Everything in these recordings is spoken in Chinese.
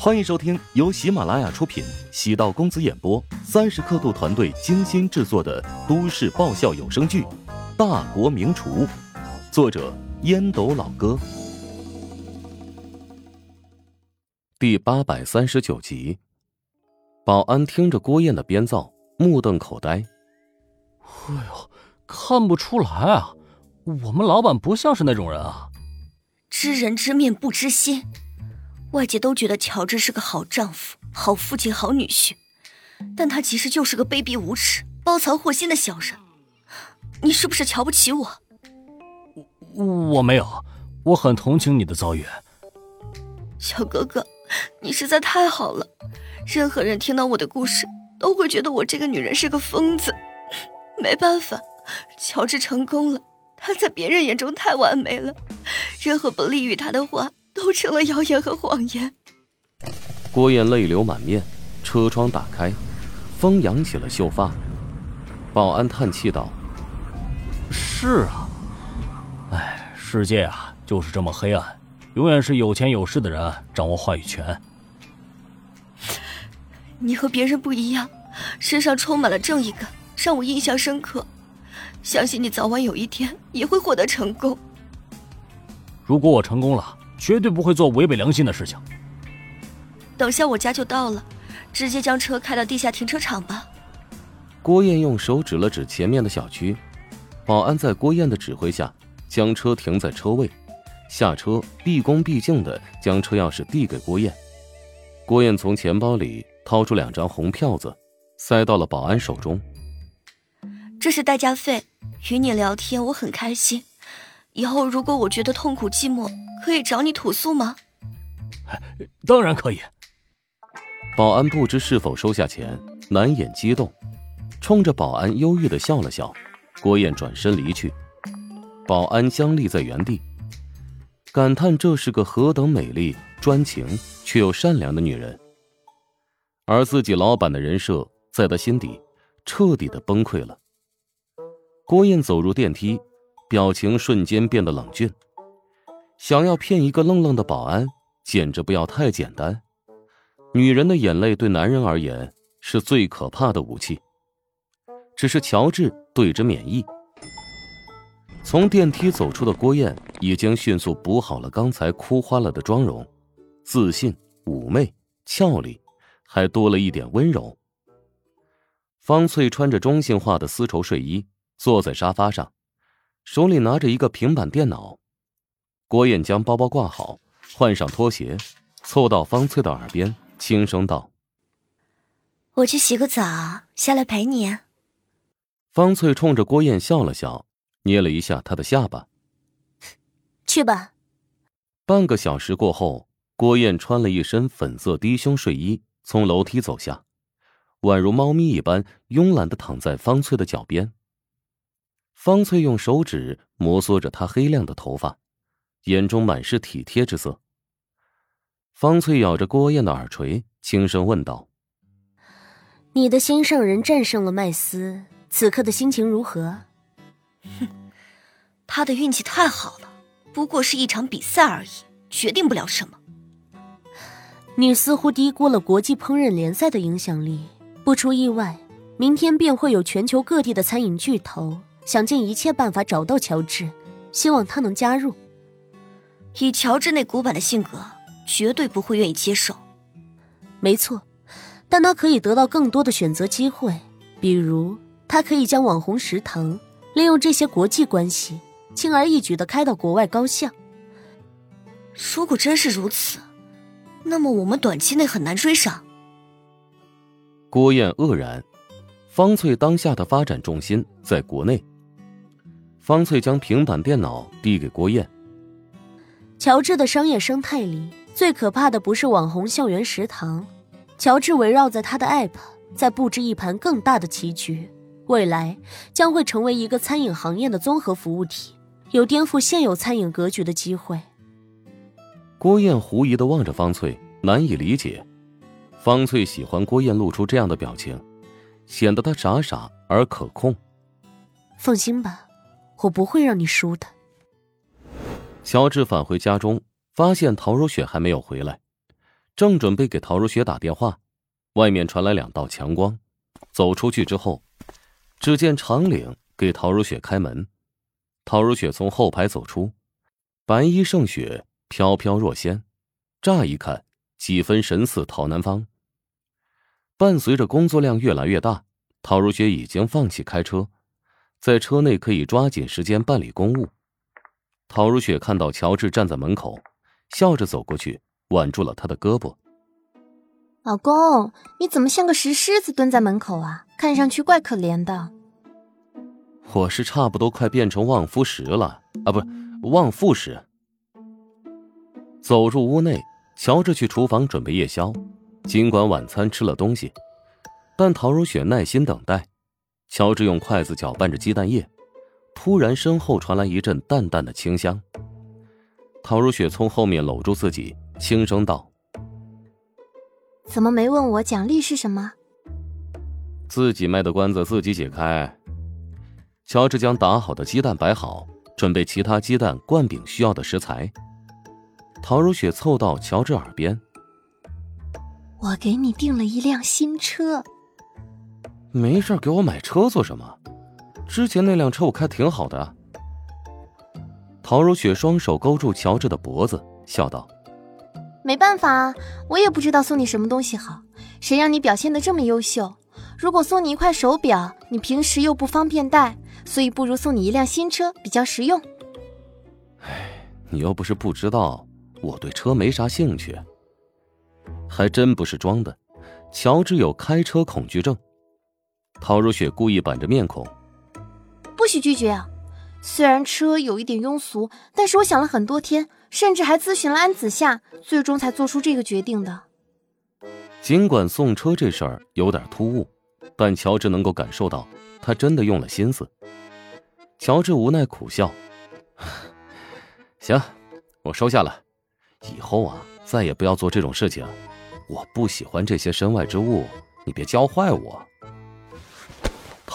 欢迎收听由喜马拉雅出品、喜道公子演播、三十刻度团队精心制作的都市爆笑有声剧《大国名厨》，作者烟斗老哥，第八百三十九集。保安听着郭燕的编造，目瞪口呆。哎呦，看不出来啊，我们老板不像是那种人啊。知人知面不知心。外界都觉得乔治是个好丈夫、好父亲、好女婿，但他其实就是个卑鄙无耻、包藏祸心的小人。你是不是瞧不起我？我我没有，我很同情你的遭遇。小哥哥，你实在太好了。任何人听到我的故事，都会觉得我这个女人是个疯子。没办法，乔治成功了，他在别人眼中太完美了，任何不利于他的话。都成了谣言和谎言。郭燕泪流满面，车窗打开，风扬起了秀发。保安叹气道：“是啊，哎，世界啊，就是这么黑暗，永远是有钱有势的人掌握话语权。你和别人不一样，身上充满了正义感，让我印象深刻。相信你早晚有一天也会获得成功。如果我成功了。”绝对不会做违背良心的事情。等下我家就到了，直接将车开到地下停车场吧。郭燕用手指了指前面的小区，保安在郭燕的指挥下将车停在车位，下车毕恭毕敬的将车钥匙递给郭燕。郭燕从钱包里掏出两张红票子，塞到了保安手中。这是代驾费，与你聊天我很开心。以后如果我觉得痛苦寂寞，可以找你吐诉吗？当然可以。保安不知是否收下钱，难掩激动，冲着保安忧郁的笑了笑。郭燕转身离去，保安僵立在原地，感叹这是个何等美丽、专情却又善良的女人。而自己老板的人设，在他心底彻底的崩溃了。郭燕走入电梯。表情瞬间变得冷峻，想要骗一个愣愣的保安，简直不要太简单。女人的眼泪对男人而言是最可怕的武器。只是乔治对之免疫。从电梯走出的郭燕已经迅速补好了刚才哭花了的妆容，自信、妩媚、俏丽，还多了一点温柔。方翠穿着中性化的丝绸睡衣，坐在沙发上。手里拿着一个平板电脑，郭燕将包包挂好，换上拖鞋，凑到方翠的耳边轻声道：“我去洗个澡，下来陪你。”方翠冲着郭燕笑了笑，捏了一下她的下巴：“去吧。”半个小时过后，郭燕穿了一身粉色低胸睡衣，从楼梯走下，宛如猫咪一般慵懒的躺在方翠的脚边。方翠用手指摩挲着她黑亮的头发，眼中满是体贴之色。方翠咬着郭燕的耳垂，轻声问道：“你的心上人战胜了麦斯，此刻的心情如何？”“哼，他的运气太好了，不过是一场比赛而已，决定不了什么。”你似乎低估了国际烹饪联赛的影响力。不出意外，明天便会有全球各地的餐饮巨头。想尽一切办法找到乔治，希望他能加入。以乔治那古板的性格，绝对不会愿意接受。没错，但他可以得到更多的选择机会，比如他可以将网红食堂利用这些国际关系，轻而易举的开到国外高校。如果真是如此，那么我们短期内很难追上。郭燕愕然，方翠当下的发展重心在国内。方翠将平板电脑递给郭燕。乔治的商业生态里，最可怕的不是网红校园食堂，乔治围绕在他的 App 在布置一盘更大的棋局，未来将会成为一个餐饮行业的综合服务体，有颠覆现有餐饮格局的机会。郭燕狐疑的望着方翠，难以理解。方翠喜欢郭燕露出这样的表情，显得她傻傻而可控。放心吧。我不会让你输的。乔治返回家中，发现陶如雪还没有回来，正准备给陶如雪打电话，外面传来两道强光。走出去之后，只见长岭给陶如雪开门。陶如雪从后排走出，白衣胜雪，飘飘若仙，乍一看几分神似陶南方。伴随着工作量越来越大，陶如雪已经放弃开车，在车内可以抓紧时间办理公务。陶如雪看到乔治站在门口，笑着走过去，挽住了他的胳膊。老公，你怎么像个石狮子蹲在门口啊？看上去怪可怜的。我是差不多快变成旺夫石了啊，不是望夫石。走入屋内，乔治去厨房准备夜宵。尽管晚餐吃了东西，但陶如雪耐心等待。乔治用筷子搅拌着鸡蛋液。突然，身后传来一阵淡淡的清香。陶如雪从后面搂住自己，轻声道：“怎么没问我奖励是什么？”自己卖的关子自己解开。乔治将打好的鸡蛋摆好，准备其他鸡蛋、灌饼需要的食材。陶如雪凑到乔治耳边：“我给你订了一辆新车。”没事，给我买车做什么？之前那辆车我开挺好的。陶如雪双手勾住乔治的脖子，笑道：“没办法啊，我也不知道送你什么东西好。谁让你表现的这么优秀？如果送你一块手表，你平时又不方便戴，所以不如送你一辆新车比较实用。”哎，你又不是不知道，我对车没啥兴趣。还真不是装的，乔治有开车恐惧症。陶如雪故意板着面孔。不许拒绝啊！虽然车有一点庸俗，但是我想了很多天，甚至还咨询了安子夏，最终才做出这个决定的。尽管送车这事儿有点突兀，但乔治能够感受到他真的用了心思。乔治无奈苦笑：“行，我收下了。以后啊，再也不要做这种事情。我不喜欢这些身外之物，你别教坏我。”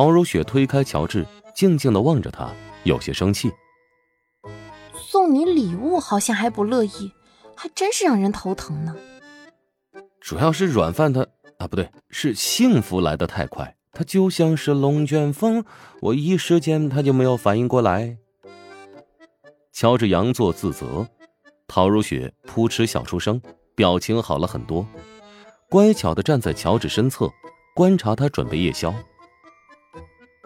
陶如雪推开乔治。静静的望着他，有些生气。送你礼物好像还不乐意，还真是让人头疼呢。主要是软饭他啊，不对，是幸福来的太快，他就像是龙卷风，我一时间他就没有反应过来。乔治佯作自责，陶如雪扑哧笑出声，表情好了很多，乖巧的站在乔治身侧，观察他准备夜宵。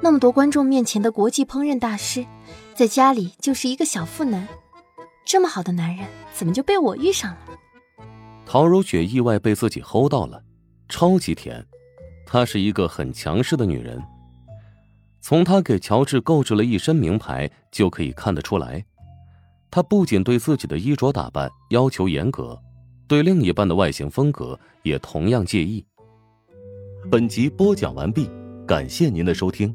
那么多观众面前的国际烹饪大师，在家里就是一个小富男。这么好的男人，怎么就被我遇上了？陶如雪意外被自己齁到了，超级甜。她是一个很强势的女人，从她给乔治购置了一身名牌就可以看得出来。她不仅对自己的衣着打扮要求严格，对另一半的外形风格也同样介意。本集播讲完毕。感谢您的收听，